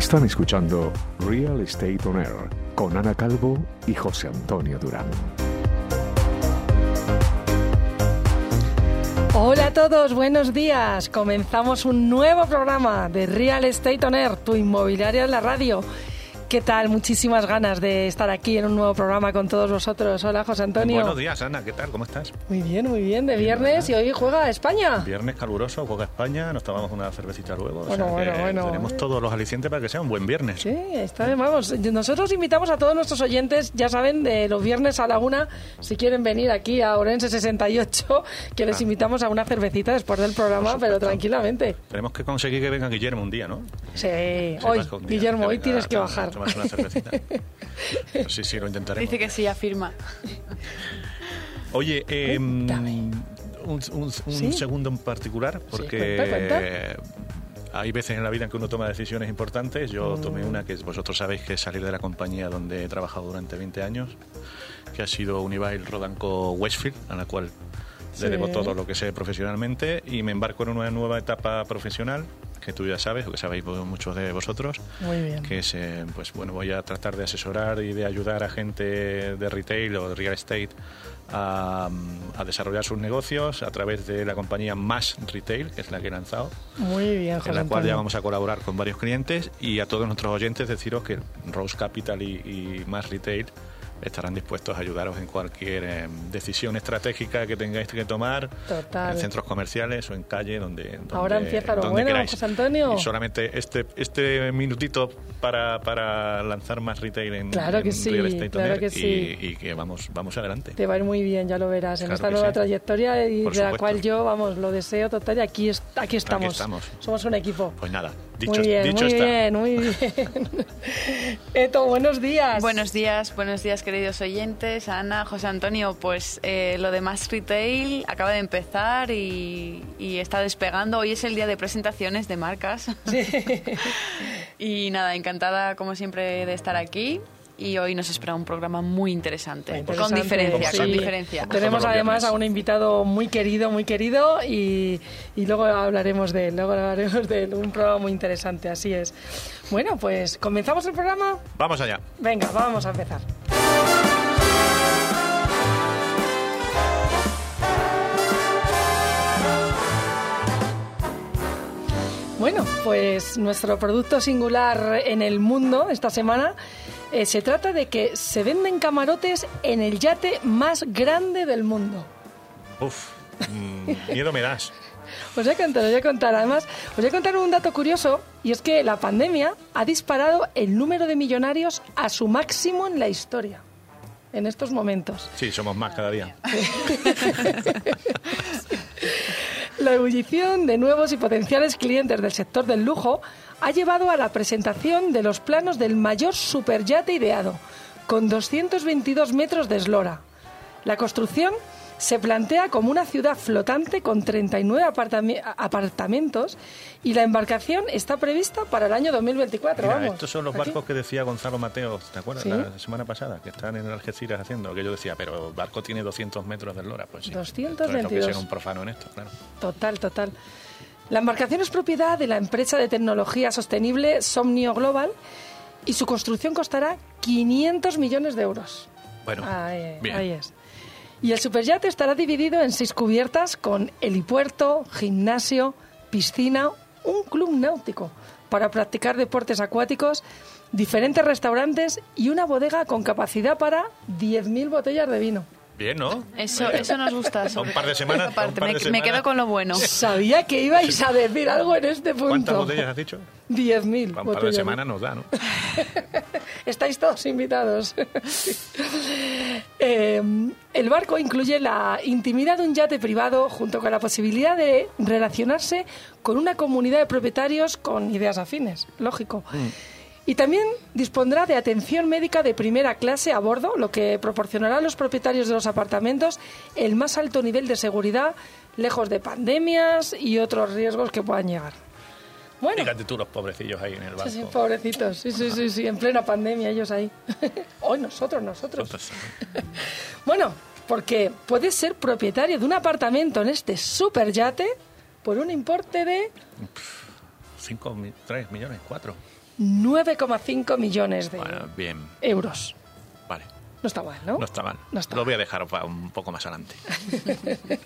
Están escuchando Real Estate On Air con Ana Calvo y José Antonio Durán. Hola a todos, buenos días. Comenzamos un nuevo programa de Real Estate On Air, tu inmobiliaria en la radio. ¿Qué tal? Muchísimas ganas de estar aquí en un nuevo programa con todos vosotros. Hola, José Antonio. Buenos días, Ana. ¿Qué tal? ¿Cómo estás? Muy bien, muy bien. De viernes y hoy juega España. Viernes caluroso, juega España. Nos tomamos una cervecita luego. Bueno, o sea bueno, bueno. Tenemos todos los alicientes para que sea un buen viernes. Sí, está bien, vamos. Nosotros invitamos a todos nuestros oyentes, ya saben, de los viernes a la una, si quieren venir aquí a Orense 68, que les Ah. invitamos a una cervecita después del programa, pero tranquilamente. Tenemos que conseguir que venga Guillermo un día, ¿no? Sí, hoy, día Guillermo, hoy tienes que bajar. Tomarse una cervecita. Sí, sí, lo intentaremos. Dice que sí, afirma. Oye, eh, un, un- un ¿Sí? segundo en particular, porque cuenta, cuenta. eh, hay veces en la vida en que uno toma decisiones importantes. Yo Mm. tomé una que vosotros sabéis que es salir de la compañía donde he trabajado durante 20 años, que ha sido Unibail Rodanco Westfield, a la cual Sí. le debo todo lo que sé profesionalmente y me embarco en una nueva etapa profesional que tú ya sabes, o que sabéis muchos de vosotros, Muy bien. que es, eh, pues bueno, voy a tratar de asesorar y de ayudar a gente de retail o de real estate a, a desarrollar sus negocios a través de la compañía Más Retail, que es la que he lanzado, Muy bien, José en la cual ya vamos a colaborar con varios clientes y a todos nuestros oyentes deciros que Rose Capital y, y Más Retail estarán dispuestos a ayudaros en cualquier eh, decisión estratégica que tengáis que tomar Total. en centros comerciales o en calle donde, donde Ahora empieza lo bueno, queráis. José Antonio. Y solamente este este minutito para, para lanzar más retail en, Claro en que sí, Real Estate claro On Air que y, sí. y que vamos vamos adelante. Te va a ir muy bien, ya lo verás, en Claro esta nueva sí. trayectoria y Por de la cual yo, vamos, lo deseo total y aquí, aquí estamos. estamos. Somos un equipo. Pues nada, dicho, muy bien, dicho muy está. bien, muy bien. Eto, buenos días. Buenos días, buenos días queridos oyentes. Ana, José Antonio, pues eh, lo de Más Retail acaba de empezar y, y está despegando. Hoy es el día de presentaciones de marcas. y nada, encantada como siempre de estar aquí. Y hoy nos espera un programa muy interesante. Con diferencia, sí. con diferencia. Tenemos además a un invitado muy querido, muy querido y, y luego hablaremos de él, luego hablaremos de él, un programa muy interesante, así es. Bueno, pues comenzamos el programa. Vamos allá. Venga, vamos a empezar. Bueno, pues nuestro producto singular en el mundo esta semana eh, se trata de que se venden camarotes en el yate más grande del mundo. Uf, mm, miedo me das. Os voy a contar, os voy a contar. Además, os voy a contar un dato curioso y es que la pandemia ha disparado el número de millonarios a su máximo en la historia. En estos momentos. Sí, somos más cada día. La ebullición de nuevos y potenciales clientes del sector del lujo ha llevado a la presentación de los planos del mayor superyate ideado, con 222 metros de eslora. La construcción se plantea como una ciudad flotante con 39 apartami- apartamentos y la embarcación está prevista para el año 2024. Mira, vamos. estos son los Aquí. barcos que decía Gonzalo Mateo, ¿te acuerdas? Sí. La semana pasada, que están en Algeciras haciendo, que yo decía, pero el barco tiene 200 metros de lora. Pues sí. 222. Entonces, no que ser un profano en esto, claro. Total, total. La embarcación es propiedad de la empresa de tecnología sostenible Somnio Global y su construcción costará 500 millones de euros. Bueno, ahí, bien. ahí es. Y el superyate estará dividido en seis cubiertas con helipuerto, gimnasio, piscina, un club náutico para practicar deportes acuáticos, diferentes restaurantes y una bodega con capacidad para 10.000 botellas de vino. Bien, ¿no? Eso, eso nos gusta. A un par de semanas, par de me, me quedo con lo bueno. Sabía que ibais a decir algo en este punto. ¿Cuántas botellas has dicho? 10.000 Para un par de semanas nos da, ¿no? Estáis todos invitados. El barco incluye la intimidad de un yate privado junto con la posibilidad de relacionarse con una comunidad de propietarios con ideas afines, lógico. Y también dispondrá de atención médica de primera clase a bordo, lo que proporcionará a los propietarios de los apartamentos el más alto nivel de seguridad, lejos de pandemias y otros riesgos que puedan llegar. Bueno, Fíjate tú los pobrecillos ahí en el barco. Sí, sí, pobrecitos. Sí, sí, sí, sí, en plena pandemia ellos ahí. Hoy nosotros, nosotros. Bueno, porque puedes ser propietario de un apartamento en este superyate por un importe de cinco, mi- tres millones, cuatro. 9,5 millones de Bueno, bien. euros. Vale. No está mal, ¿no? No está mal. No está Lo voy a dejar para un poco más adelante.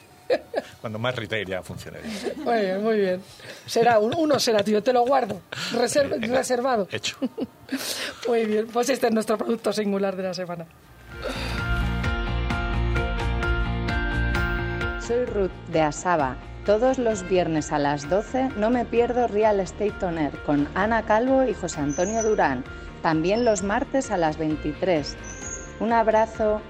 Cuando más retail ya funcione. Muy bien, muy bien. Será, un- uno será tuyo, te lo guardo. Reser- Venga, reservado. Hecho. Muy bien, pues este es nuestro producto singular de la semana. Soy Ruth de Asaba. Todos los viernes a las 12 no me pierdo Real Estate On Air con Ana Calvo y José Antonio Durán. También los martes a las 23. Un abrazo.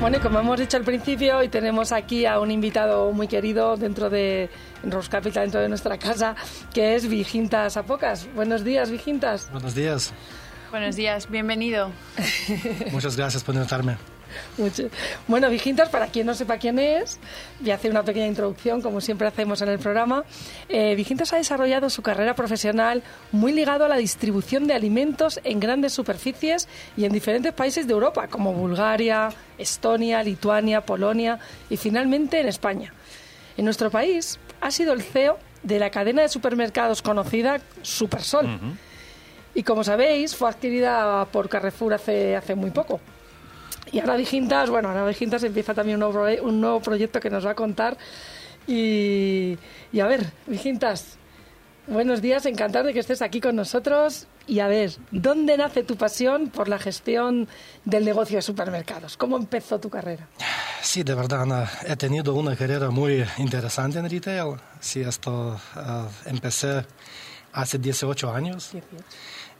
Bueno, y como hemos dicho al principio, hoy tenemos aquí a un invitado muy querido dentro de Rose Capital, dentro de nuestra casa, que es Vigintas Apocas. Buenos días, Vigintas. Buenos días. Buenos días, bienvenido. Muchas gracias por invitarme. Mucho- Bueno, Vigintas, para quien no sepa quién es, voy a hacer una pequeña introducción, como siempre hacemos en el programa. Eh, Vigintas ha desarrollado su carrera profesional muy ligado a la distribución de alimentos en grandes superficies y en diferentes países de Europa, como Bulgaria, Estonia, Lituania, Polonia y finalmente en España. En nuestro país ha sido el CEO de la cadena de supermercados conocida Supersol. Y como sabéis, fue adquirida por Carrefour hace, hace muy poco. Y ahora Vigintas, bueno, ahora Vigintas empieza también un nuevo, un nuevo proyecto que nos va a contar. Y, y a ver, Vigintas, buenos días, encantado de que estés aquí con nosotros. Y a ver, ¿dónde nace tu pasión por la gestión del negocio de supermercados? ¿Cómo empezó tu carrera? Sí, de verdad, Ana, he tenido una carrera muy interesante en retail. Sí, esto ah, empecé hace 18 años.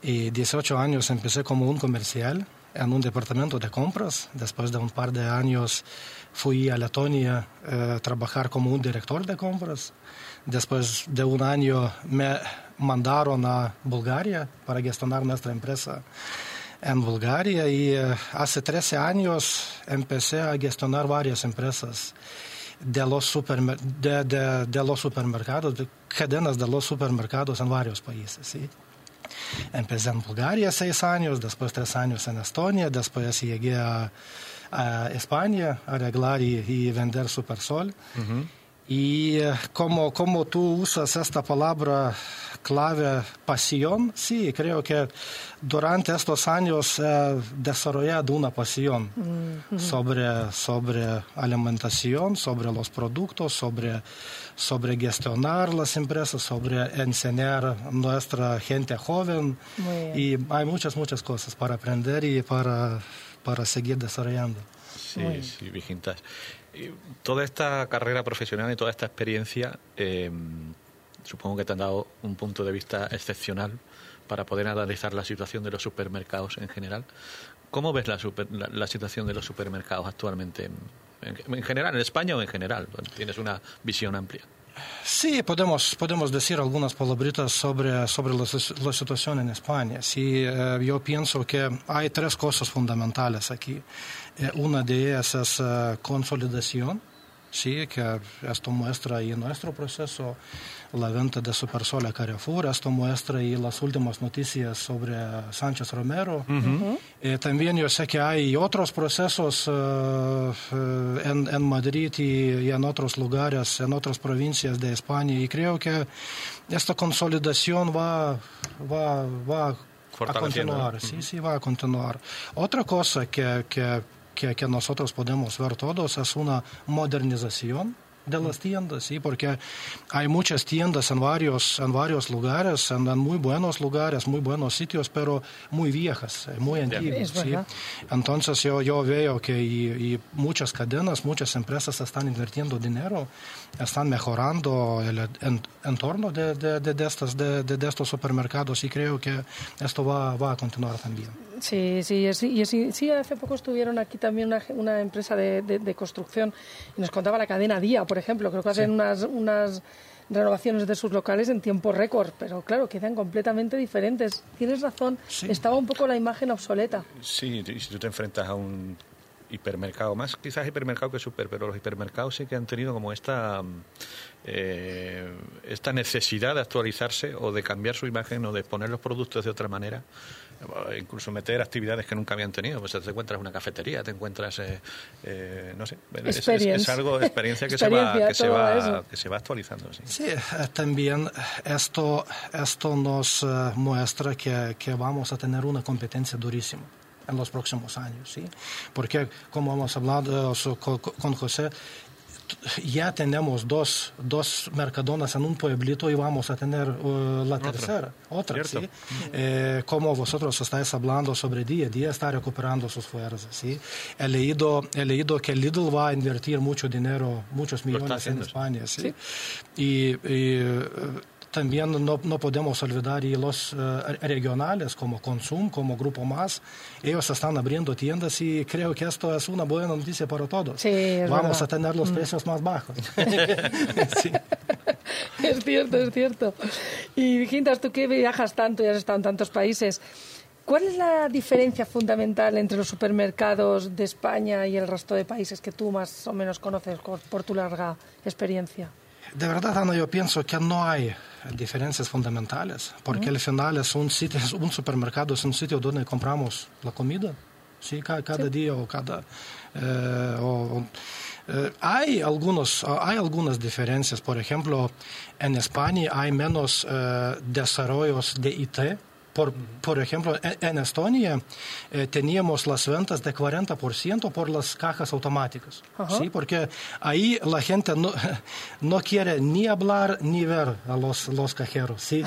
Y 18 años empecé como un comercial en un departamento de compras. Después de un par de años fui a Letonia eh, a trabajar como un director de compras. Después de un año me mandaron a Bulgaria para gestionar nuestra empresa en Bulgaria y eh, hace 13 años empecé a gestionar varias empresas de los, supermer- de, de- de los supermercados, de cadenas de los supermercados en varios países. ¿sí? МПЗН България са и саниус, да спојас саниус е на Естонија, да спојас и ЕГЕА Испанија, а реглари и вендер суперсоль. Mm -hmm. Y eh, como, como tú usas esta palabra clave pasión, sí, creo que durante estos años he desarrollado una pasión sobre, sobre alimentación, sobre los productos, sobre, sobre gestionar las empresas, sobre enseñar a nuestra gente joven. Y hay muchas, muchas cosas para aprender y para, para seguir desarrollando. Sí, sí, Vigintas. Toda esta carrera profesional y toda esta experiencia, eh, supongo que te han dado un punto de vista excepcional para poder analizar la situación de los supermercados en general. ¿Cómo ves la, situación de los supermercados actualmente? En, en- en general, en España o en general? Tienes una visión amplia. Sí, podemos, podemos decir algunas palabritas sobre, sobre la, la situación en España. Sí, eh, yo pienso que hay tres cosas fundamentales aquí. Eh, una de ellas es eh, consolidación, sí, que esto muestra y nuestro proceso, la venta de Supersol a Carrefour, esto muestra y las últimas noticias sobre Sánchez Romero. Eh, también yo sé que hay otros procesos eh, eh, en, en Madrid y, y en otros lugares, en otras provincias de España, y creo que esta consolidación va, va, va a continuar. ¿no? Sí, sí, va a continuar. Otra cosa que, que, que, que nosotros podemos ver todos es una modernización de las tiendas, sí, porque hay muchas tiendas en varios, en varios lugares, en, en muy buenos lugares, muy buenos sitios, pero muy viejas, eh, muy antiguas. Sí. Entonces yo, yo veo que y, y muchas cadenas, muchas empresas están invirtiendo dinero, están mejorando el en- entorno de, de, de, de estas, de, de- de estos supermercados y creo que esto va, va a continuar también. Sí, sí, es- y es- sí, hace poco estuvieron aquí también una, una empresa de, de- de construcción y nos contaba la cadena Día, por ejemplo, creo que hacen unas, unas renovaciones de sus locales en tiempo récord, pero claro, quedan completamente diferentes. Tienes razón, Sí. estaba un poco la imagen obsoleta. Sí, y si tú te enfrentas a un hipermercados, más quizás hipermercado que super, pero los hipermercados sí que han tenido como esta, eh, esta necesidad de actualizarse o de cambiar su imagen o de poner los productos de otra manera incluso meter actividades que nunca habían tenido. Pues te encuentras una cafetería, te encuentras, eh, eh, no sé, es, es, algo, experiencia que, se, va, que, se, va, que se va actualizando. Sí, sí también esto, esto nos muestra que, que vamos a tener una competencia durísima en los próximos años, ¿sí? Porque, como hemos hablado con José, ya tenemos dos, dos mercadonas en un pueblito y vamos a tener uh, la tercera, otra, ¿sí? Eh, como vosotros estáis hablando sobre día, día está recuperando sus fuerzas, ¿sí? He leído, he leído que Lidl va a invertir mucho dinero, muchos millones en España, ¿sí? Y, y también no, no, podemos olvidar y los uh, regionales como Consum, como Grupo Más. Ellos están abriendo tiendas y creo que esto es una buena noticia para todos. Sí, Vamos verdad. a tener los mm. precios más bajos. sí. Es cierto, es cierto. Y Quintas, tú que viajas tanto y has estado en tantos países, ¿cuál es la diferencia fundamental entre los supermercados de España y el resto de países que tú más o menos conoces por tu larga experiencia? De verdad, Ana, yo pienso que no hay diferencias fundamentales, porque al final es un sitio, un supermercado es un sitio donde compramos la comida, sí, cada, cada sí. día o cada... Eh, o, eh, hay, algunos, hay algunas diferencias, por ejemplo, en España hay menos eh, desarrollos de IT, por, por ejemplo, en Estonia eh, teníamos las ventas de 40% por las cajas automáticas. ¿sí? porque ahí la gente no, no quiere ni hablar ni ver a los, los cajeros, ¿sí?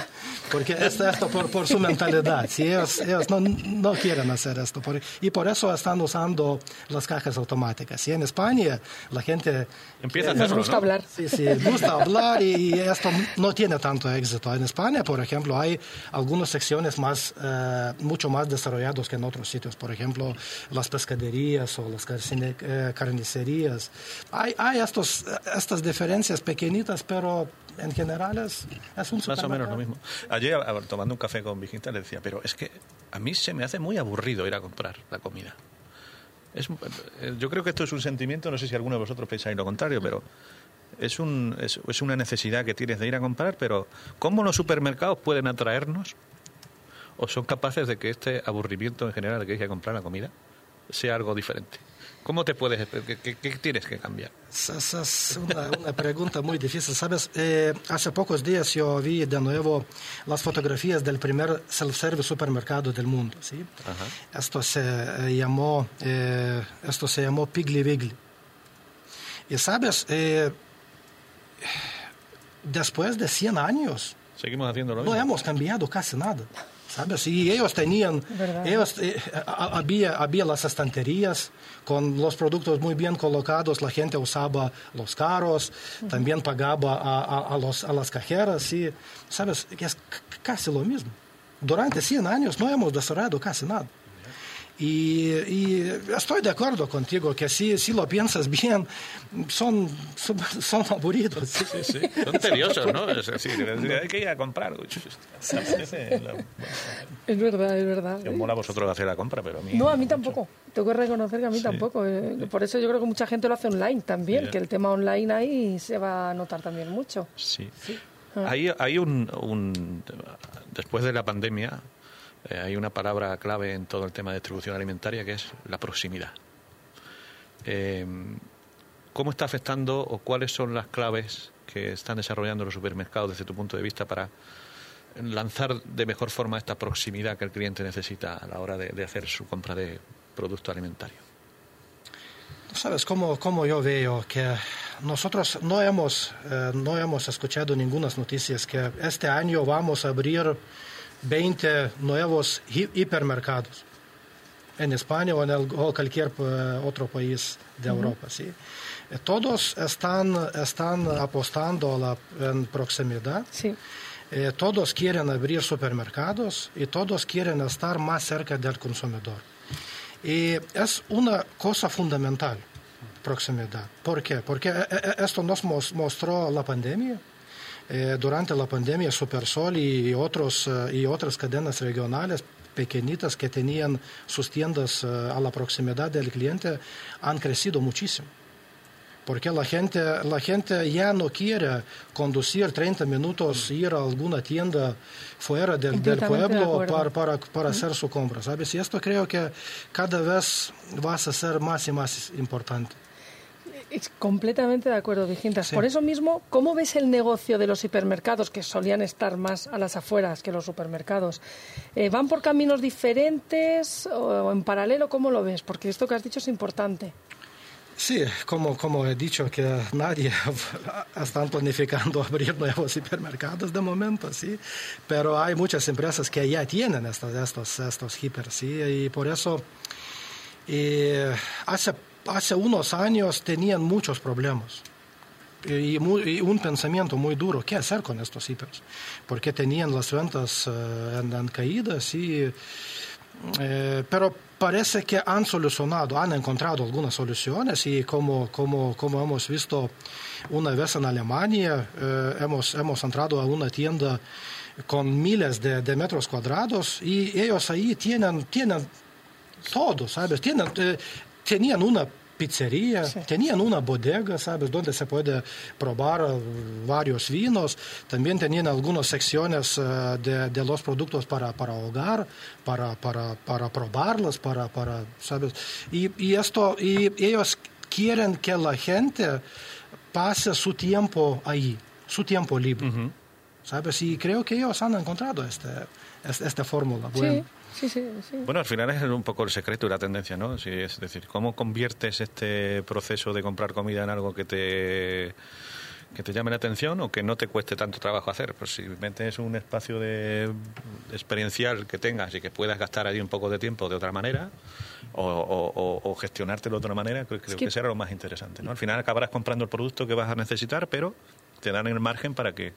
porque es esto por, por su mentalidad, ¿sí? ellos, ellos no, no, quieren hacer esto por, y por eso están usando las cajas automáticas. Y en España la gente... Empieza a hacerlo, gusta ¿no? hablar. Sí, sí, gusta hablar y esto no tiene tanto éxito. En España, por ejemplo, hay algunas secciones más, eh, mucho más desarrollados que en otros sitios. Por ejemplo, las pescaderías o las carcine, eh, carnicerías. Hay, hay estos, estas diferencias pequeñitas, pero en general es, es un Más o menos lo mismo. Ayer, tomando un café con Vigita, le decía, pero es que a mí se me hace muy aburrido ir a comprar la comida. Es, yo creo que esto es un sentimiento, no sé si alguno de vosotros pensáis lo contrario, pero es, un, es, es, una necesidad que tienes de ir a comprar, pero ¿cómo los supermercados pueden atraernos o son capaces de que este aburrimiento en general que hay que comprar la comida sea algo diferente? ¿Cómo te puedes, qué, qué, tienes que cambiar? Esa es una, una, pregunta muy difícil. Sabes, eh, hace pocos días yo vi de nuevo las fotografías del primer self-service supermercado del mundo. ¿sí? Ajá. Esto, se, eh, llamó, eh, esto se llamó Piggly Wiggly. Y sabes, eh, después de 100 años, Seguimos haciendo lo no mismo. hemos cambiado casi nada. ¿Sabes? Y ellos tenían, ellos, eh, había, había las estanterías con los productos muy bien colocados, la gente usaba los carros, uh -huh. también pagaba a, a, a, los, a las cajeras, y, ¿sabes? Es casi lo mismo. Durante 100 años no hemos desarrollado casi nada. Y, y, estoy de acuerdo contigo que si, si lo piensas bien, son, son, son aburridos. Sí, sí, sí. Son tediosos, ¿no? Es decir, hay que ir a comprar. Es verdad, es verdad. Yo mola a vosotros hacer la compra, pero a mí... No, a mí tampoco. Tengo que reconocer que a mí sí. tampoco. Eh, por eso yo creo que mucha gente lo hace online también, yeah. que el tema online ahí se va a notar también mucho. Sí. sí. Ah. Hay, hay un, un... Después de la pandemia eh, hay una palabra clave en todo el tema de distribución alimentaria que es la proximidad. Eh, ¿Cómo está afectando o cuáles son las claves que están desarrollando los supermercados desde tu punto de vista para lanzar de mejor forma esta proximidad que el cliente necesita a la hora de, de hacer su compra de producto alimentario? Sabes cómo, cómo yo veo que nosotros no hemos, eh, no hemos escuchado ninguna noticias que este año vamos a abrir 20 nuevos hipermercados en España o en cualquier uh, otro país de uh -huh. Europa. ¿sí? Todos están, están apostando a la, en proximidad. Sí. Eh, todos quieren abrir supermercados y todos quieren estar más cerca del consumidor. Y es una cosa fundamental, proximidad. ¿Por qué? Porque esto nos mostró la pandemia. Eh, durante la pandemia Supersol y, otros, uh, y otras cadenas regionales pequeñitas que tenían sus tiendas eh, a la proximidad del cliente han crecido muchísimo. Porque la gente, la gente ya no quiere conducir 30 minutos, ir a alguna tienda fuera del, del de pueblo acuerdo. para, para, para hacer su compra, ¿sabes? Y esto creo que cada vez va a ser más y más importante. Es completamente de acuerdo, Vigintas. Sí. Por eso mismo, ¿cómo ves el negocio de los hipermercados, que solían estar más a las afueras que los supermercados? Eh, ¿Van por caminos diferentes o en paralelo? ¿Cómo lo ves? Porque esto que has dicho es importante. Sí, como, como he dicho, que nadie está planificando abrir nuevos hipermercados de momento, sí, pero hay muchas empresas que ya tienen estos, estos, estos hiper, sí, y por eso hace, hace unos años tenían muchos problemas. Y, un pensamiento muy duro, ¿qué hacer con estos hipers? Porque tenían las ventas eh, en, en caídas y eh, pero parece que han solucionado, han encontrado algunas soluciones y como, como, como hemos visto una vez en Alemania, eh, hemos, hemos entrado a una tienda con miles de, metros cuadrados y ellos ahí tienen, tienen todo, ¿sabes? Tienen, tenían una pizzería, Sí. tenían una bodega, ¿sabes? Donde se puede probar varios vinos. También tenían algunas secciones eh, de, de los productos para, para hogar, para, para, para probarlos, para, para, ¿sabes? Y, y esto, y ellos quieren que la gente pase su tiempo ahí, su tiempo libre. ¿Sabes? Y creo que ellos han encontrado este- esta fórmula. buena. Sí, sí, sí. sí. Bueno, al final es un poco el secreto y la tendencia, ¿no? Sí, es decir, ¿cómo conviertes este proceso de comprar comida en algo que te que te llame la atención o que no te cueste tanto trabajo hacer? Pues si metes un espacio de experiencial que tengas y que puedas gastar allí un poco de tiempo de otra manera o, o- o- o gestionártelo de otra manera, creo, creo que- que será lo más interesante, ¿no? Al final acabarás comprando el producto que vas a necesitar, pero te dan el margen para que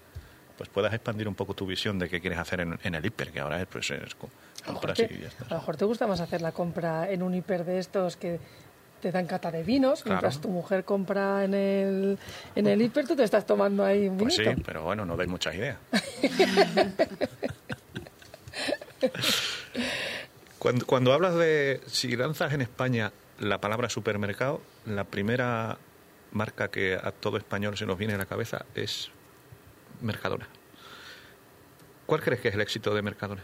pues puedas expandir un poco tu visión de qué quieres hacer en, en el hiper, que ahora es, pues, es compras te, y ya está. a lo mejor te gusta más hacer la compra en un hiper de estos que te dan cata de vinos, Claro. mientras tu mujer compra en el, en el hiper, tú te estás tomando ahí un Pues sí, vinito. pero bueno, no dais muchas ideas. cuando, cuando hablas de, si lanzas en España la palabra supermercado, la primera marca que a todo español se nos viene a la cabeza es Mercadona. ¿Cuál crees que es el éxito de Mercadona?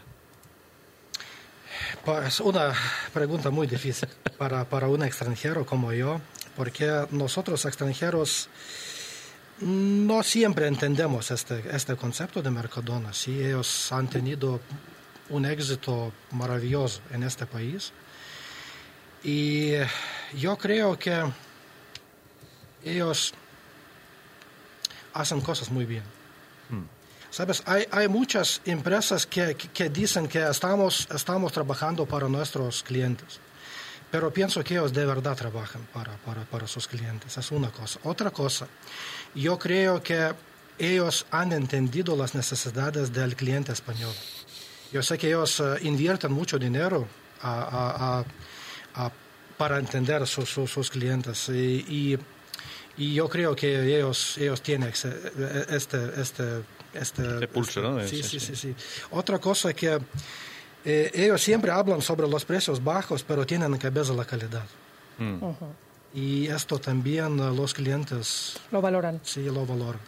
Pues una pregunta muy difícil para, para un extranjero como yo, porque nosotros extranjeros no siempre entendemos este, este concepto de Mercadona. Sí, ellos han tenido un éxito maravilloso en este país. Y yo creo que ellos hacen cosas muy bien. Sabes, hay, hay muchas empresas que, que- dicen que estamos, estamos trabajando para nuestros clientes, pero pienso que ellos de verdad trabajan para, para, para sus clientes. Es una cosa. Otra cosa, yo creo que ellos han entendido las necesidades del cliente español. Yo sé que ellos eh, invierten mucho dinero a- a- a- para entender su- su- sus clientes y, y- y yo creo que ellos, ellos tienen ese- este, este, este, Este pulso, ¿no? Sí, Sí, sí, sí. sí, sí. Otra cosa que eh, ellos siempre hablan sobre los precios bajos, pero tienen en cabeza la calidad. Mm. Y esto también eh, los clientes Lo valoran. sí lo valoran.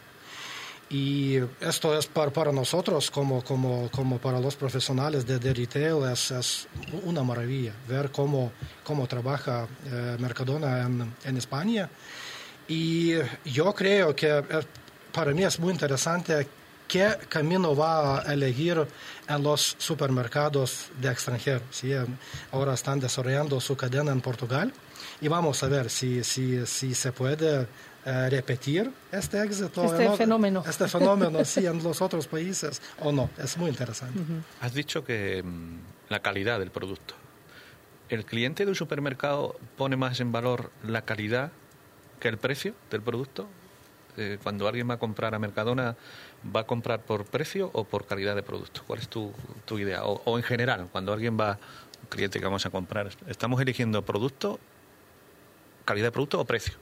Y esto es para, para nosotros, como, como, como para los profesionales de, de retail, es, es una maravilla ver cómo, cómo trabaja eh, Mercadona en, en España. Y yo creo que eh, para mí es muy interesante qué camino va a elegir en los supermercados de extranjeros. ¿sí? Eh, Ahora están desarrollando su cadena en Portugal y vamos a ver si, si, si se puede eh, repetir este éxito. Este en fenómeno. Este fenómeno, sí, en los otros países o no. Es muy interesante. Has dicho que mm, la calidad del producto. ¿El cliente de un supermercado pone más en valor la calidad que el precio del producto? Eh, cuando alguien va a comprar a Mercadona, ¿va a comprar por precio o por calidad de producto? ¿Cuál es tu, tu idea? O, en general, cuando alguien va, un cliente que vamos a comprar, ¿estamos eligiendo producto, calidad de producto o precio?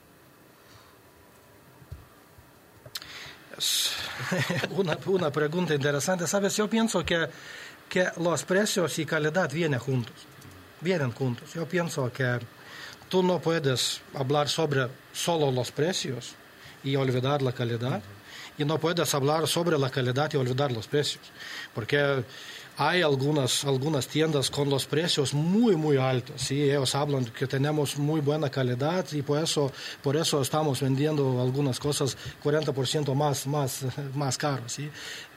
Una, una pregunta interesante. Sabes, yo pienso que, que los precios y calidad vienen juntos, vienen juntos. Yo pienso que tú no puedes hablar sobre solo los precios y olvidar la calidad, y no puedes hablar sobre la calidad y olvidar los precios, porque hay algunas, algunas tiendas con los precios muy, muy altos. ¿sí? Ellos hablan que tenemos muy buena calidad y por eso, por eso estamos vendiendo algunas cosas 40% más, más, más caros. ¿sí?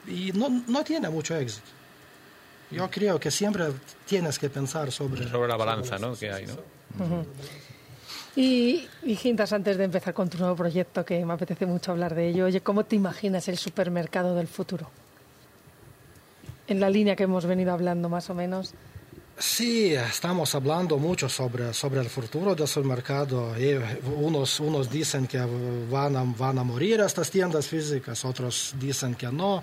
Y no, no tiene mucho éxito. Yo creo que siempre tienes que pensar sobre... Sobre la balanza ¿no? que hay, ¿no? Y, y Gintas, antes de empezar con tu nuevo proyecto, que me apetece mucho hablar de ello, oye, ¿cómo te imaginas el supermercado del futuro? En la línea que hemos venido hablando, más o menos. Sí, estamos hablando mucho sobre, sobre el futuro del supermercado. Y unos, unos dicen que van a, van a morir estas tiendas físicas, otros dicen que no.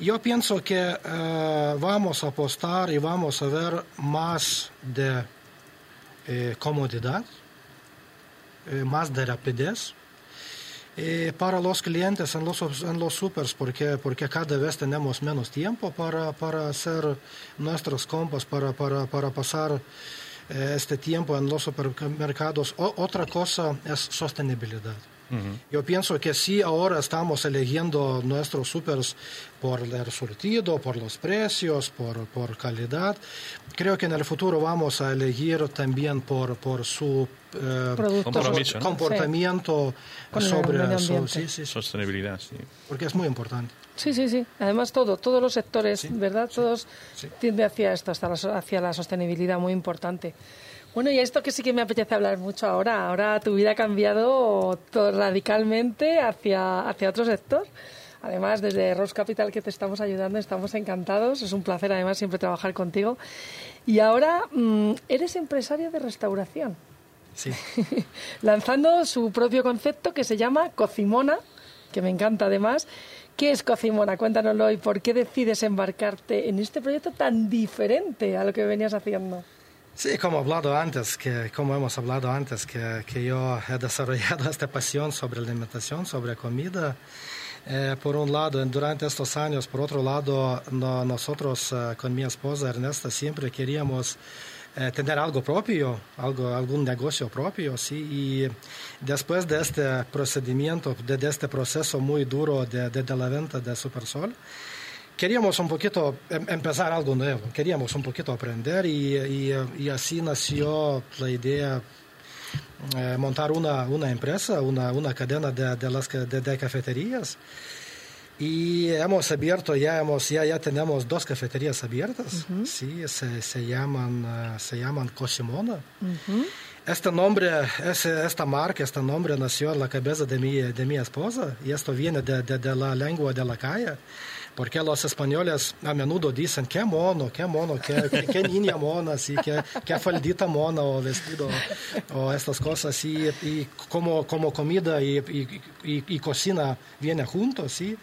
Yo pienso que eh, vamos a apostar y vamos a ver más de eh, comodidad, más de rapidez eh, para los clientes en los, en los supers, porque, porque cada vez tenemos menos tiempo para, para hacer nuestras compras, para, para, para pasar eh, este tiempo en los supermercados. O, otra cosa es sostenibilidad. Yo pienso que si ahora estamos eligiendo nuestros supers por el surtido, por los precios, por, por calidad, creo que en el futuro vamos a elegir también por, por su eh, comportamiento el sobre su- sí, sí, sí, Sostenibilidad, sí. porque es muy importante. Sí, sí, sí. Además, todo, todos los sectores, ¿verdad? Todos sí. tienden hacia esto, hasta la, so- hacia la sostenibilidad, muy importante. Bueno, y esto que sí que me apetece hablar mucho ahora. Ahora tu vida ha cambiado radicalmente hacia, hacia otro sector. Además, desde Rose Capital que te estamos ayudando, estamos encantados. Es un placer, además, siempre trabajar contigo. Y ahora mm, eres empresario de restauración, Sí. lanzando su propio concepto que se llama Cocimona, que me encanta además. ¿Qué es Cocimona? Cuéntanoslo y por qué decides embarcarte en este proyecto tan diferente a lo que venías haciendo. Sí, como, hablado antes, que, como hemos hablado antes, que, que yo he desarrollado esta pasión sobre alimentación, sobre comida. Eh, por un lado, durante estos años, por otro lado, no- nosotros eh, con mi esposa Ernesta siempre queríamos eh, tener algo propio, algo, algún negocio propio, sí. Y después de este procedimiento, de, de este proceso muy duro de, de- de la venta de Supersol, queríamos un poquito em- empezar algo nuevo, queríamos un poquito aprender y, y, y así nació la idea eh, montar una, una empresa, una, una cadena de, de las de, de cafeterías. Y hemos abierto, ya, hemos, ya, ya tenemos dos cafeterías abiertas, sí, se, se llaman, eh, se llaman Cosimona. Este nombre, esta marca, este nombre nació en la cabeza de mi, de mi esposa y esto viene de, de- de la lengua de la calle, porque los españoles a menudo dicen qué mono, qué mono, qué, qué- qué niña mona, sí, qué, qué faldita mona o vestido o estas cosas, y, y como, como comida y, y- y- y cocina viene juntos, sí.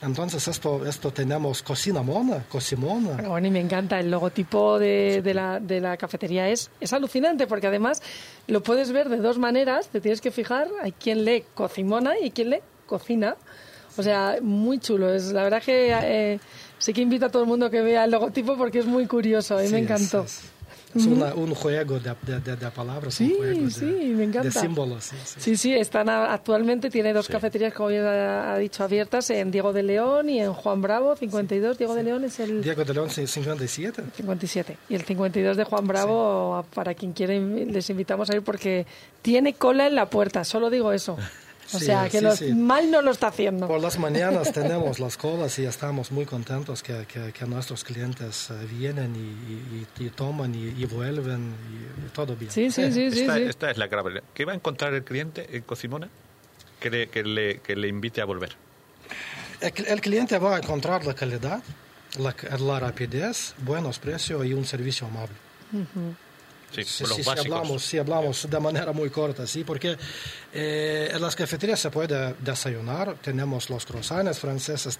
Entonces esto, esto tenemos cocina mona, cosimona. Bueno, y me encanta el logotipo de, de la, de la cafetería. Es, es alucinante porque además lo puedes ver de dos maneras. Te tienes que fijar, hay quien lee cocimona y quien lee cocina. O sea, muy chulo. Es La verdad que eh, sí que invito a todo el mundo que vea el logotipo porque es muy curioso y Sí, me encantó. Es, es una- un juego de, de- de- de palabras, Sí, un juego de, sí, me encanta. de símbolos. Sí, sí. Sí, sí, están a- actualmente, tiene dos cafeterías, como bien ha, ha dicho, abiertas en Diego de León y en Juan Bravo, 52. Diego de León es el... Diego de León 57. 57. Y el 52 de Juan Bravo, para quien quiera, les invitamos a ir porque tiene cola en la puerta, solo digo eso. O Sí, sea, que sí, los- sí. mal no lo está haciendo. Por las mañanas tenemos las colas y estamos muy contentos que, que- que nuestros clientes eh, vienen y, y- y- toman y, y vuelven y, y todo bien. Sí, sí, sí, sí. esta, sí. esta es la clave. ¿Qué va a encontrar el cliente en Cocimona que le, que le, que le invite a volver? El, el cliente va a encontrar la calidad, la, la rapidez, buenos precios y un servicio amable. Sí, Sí, por los sí, si hablamos, si hablamos de manera muy corta, sí, porque eh, en las cafeterías se puede desayunar, tenemos los croissants franceses,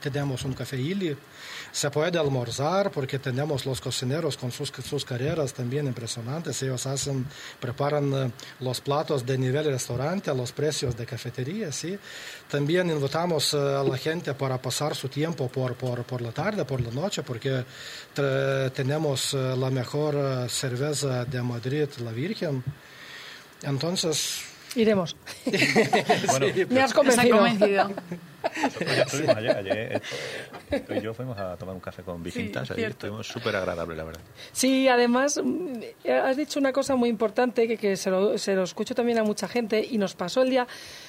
tenemos un café Ili, se puede almorzar porque tenemos los cocineros con sus, sus carreras también impresionantes. Ellos hacen, preparan eh, los platos de nivel restaurante los precios de cafetería. ¿sí? También invitamos eh, a la gente para pasar su tiempo por, por, por la tarde, por la noche, porque tenemos eh, la mejor cerveza de Madrid, la Virgen. Entonces, Iremos. Me has convencido. ayer, ayer y yo fuimos a tomar un café con Vigintas, sí, estuvimos súper agradable, la verdad. Sí, además, mm, has dicho una cosa muy importante que, que se, lo, se lo escucho también a mucha gente y nos pasó el día,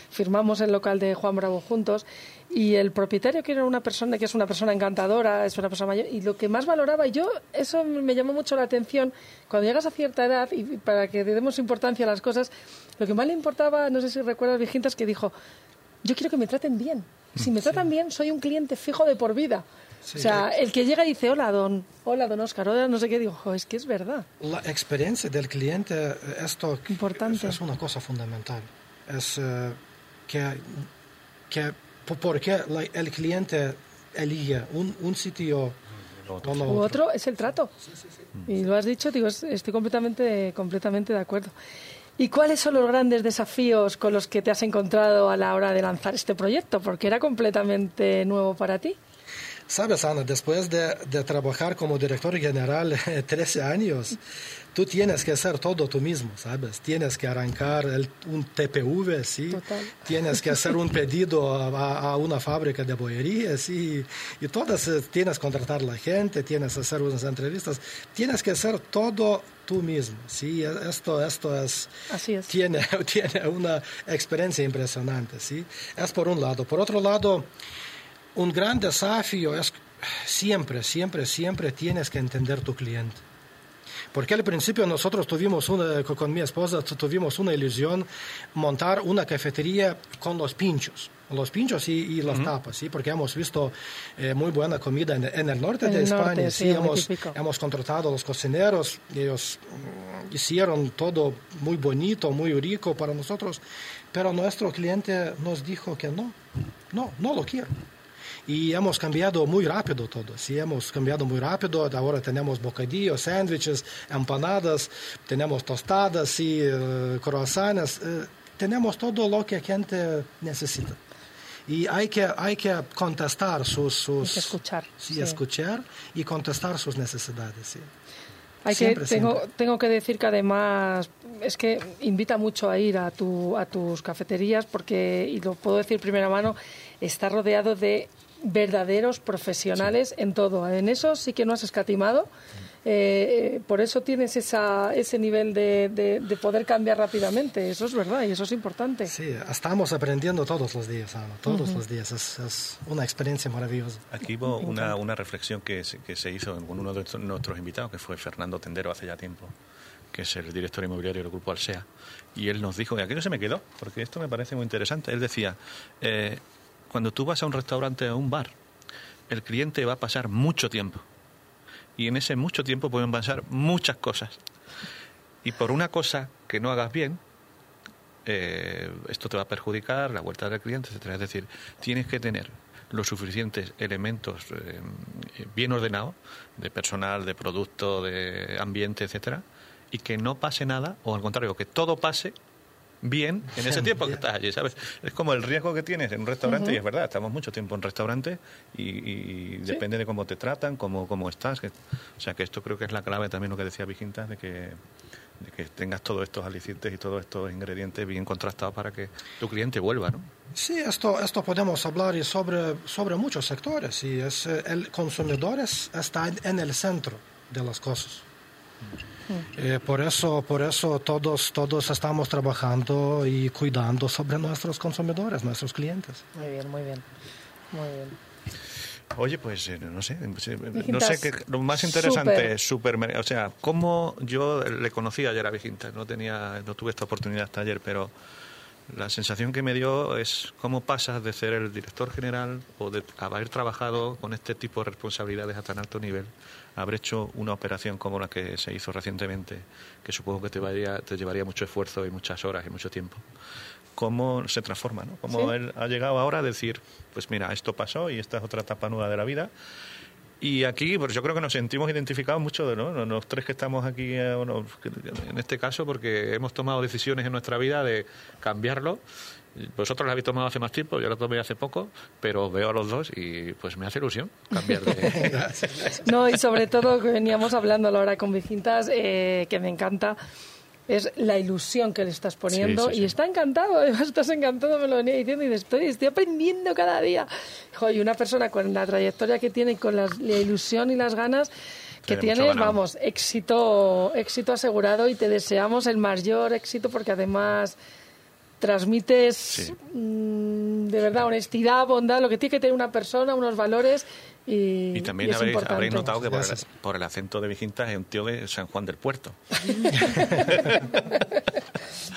firmamos el local de Juan Bravo juntos y el propietario que era una persona que es una persona encantadora, es una persona mayor y lo que más valoraba y yo eso me llamó mucho la atención cuando llegas a cierta edad y para que le demos importancia a las cosas, lo que más le importaba, no sé si recuerdas Vigintas que dijo, yo quiero que me traten bien. Si me tratan bien, soy un cliente fijo de por vida. o sea, el que llega y dice, hola, don, hola, don Oscar, hola, no sé qué, digo, es que es verdad. La experiencia del cliente, esto Importante. es una cosa fundamental. Es uh, que, que por qué el cliente elige un, un sitio otro. U otro es el trato. y lo has dicho, digo, estoy completamente, completamente de acuerdo. ¿Y cuáles son los grandes desafíos con los que te has encontrado a la hora de lanzar este proyecto? Porque era completamente nuevo para ti. Sabes, Ana, después de, de trabajar como director general 13 años, tú tienes que hacer todo tú mismo, ¿sabes? Tienes que arrancar un TPV, ¿sí? Tienes que hacer un pedido a, una fábrica de bollería, ¿sí? Y todas, eh, tienes que contratar a la gente, tienes que hacer unas entrevistas, tienes que hacer todo tú mismo, ¿sí? Esto, esto es, Así es. Tiene, tiene una experiencia impresionante, ¿sí? Es por un lado. Por otro lado, un gran desafío es siempre, siempre, siempre tienes que entender tu cliente. Porque al principio nosotros tuvimos una, con mi esposa tuvimos una ilusión montar una cafetería con los pinchos los pinchos y, las tapas, ¿sí? porque hemos visto eh, muy buena comida en, el norte de España. sí, hemos, hemos, contratado a los cocineros, ellos mm, hicieron todo muy bonito, muy rico para nosotros, pero nuestro cliente nos dijo que no, no, no lo quiero y hemos cambiado muy rápido todo. Sí, hemos cambiado muy rápido. Ahora tenemos bocadillos, sándwiches, empanadas, tenemos tostadas y uh, croissants. Uh, tenemos todo lo que la gente necesita. Y hay que, hay que contestar sus... sus escuchar. Sí, escuchar y contestar sus necesidades. Sí. Hay que, tengo, tengo que decir que además es que invita mucho a ir a, tu, a tus cafeterías porque, y lo puedo decir primera mano, está rodeado de verdaderos profesionales en todo. En eso sí que no has escatimado. Eh, eh, por eso tienes esa, ese nivel de, de, poder cambiar rápidamente. Eso es verdad y eso es importante. Sí, estamos aprendiendo todos los días, todos los días. Es, una experiencia maravillosa. Aquí hubo una, una reflexión que se, que se hizo con uno de nuestros invitados, que fue Fernando Tendero hace ya tiempo que es el director inmobiliario del grupo Alsea, y él nos dijo, y aquello se me quedó, porque esto me parece muy interesante, él decía, eh, cuando tú vas a un restaurante o a un bar, el cliente va a pasar mucho tiempo. Y en ese mucho tiempo pueden pasar muchas cosas. Y por una cosa que no hagas bien, eh, esto te va a perjudicar la vuelta del cliente, etc. Es decir, tienes que tener los suficientes elementos eh, bien ordenados, de personal, de producto, de ambiente, etcétera, y que no pase nada, o al contrario, que todo pase bien en ese tiempo que estás allí, ¿sabes? Es como el riesgo que tienes en un restaurante, y es verdad, estamos mucho tiempo en restaurante y, depende de cómo te tratan, cómo, cómo estás. o sea, que esto creo que es la clave también lo que decía Viginta, de que, de que tengas todos estos alicientes y todos estos ingredientes bien contrastados para que tu cliente vuelva, ¿no? Sí, esto, esto podemos hablar sobre, sobre muchos sectores y es, eh, el consumidor está en el centro de las cosas. Eh, por eso, por eso todos, todos estamos trabajando y cuidando sobre nuestros consumidores, nuestros clientes. Muy bien, muy bien, muy bien. Oye, pues eh, no sé, eh, no sé qué, lo más interesante es super, o sea, cómo yo le conocí ayer a Viginta, no tenía, no tuve esta oportunidad hasta ayer, pero la sensación que me dio es cómo pasas de ser el director general o de haber trabajado con este tipo de responsabilidades a tan alto nivel haber hecho una operación como la que se hizo recientemente, que supongo que te, te llevaría mucho esfuerzo y muchas horas y mucho tiempo. cómo se transforma, ¿no? Cómo Sí. él ha llegado ahora a decir, pues mira, esto pasó y esta es otra etapa nueva de la vida. Y aquí, pues yo creo que nos sentimos identificados mucho de ¿no? los tres que estamos aquí, eh, bueno, en este caso, porque hemos tomado decisiones en nuestra vida de cambiarlo. Vosotros lo habéis tomado hace más tiempo, yo lo tomé hace poco, pero veo a los dos y pues me hace ilusión cambiar de... No, y sobre todo que veníamos hablando a la hora con Vicintas, eh, que me encanta, es la ilusión que le estás poniendo. Sí, sí, sí. Y está encantado, además estás encantado, me lo venía diciendo, y estoy, estoy aprendiendo cada día. Jo, y una persona con la trayectoria que tiene, y con las- la ilusión y las ganas que Tiene tienes, vamos, éxito, éxito asegurado y te deseamos el mayor éxito porque además transmites Sí. mm, de verdad honestidad, bondad, lo que tiene que tener una persona, unos valores y, Y también y habréis, habréis notado que por el, por el acento de Vicintas es un tío de San Juan del Puerto.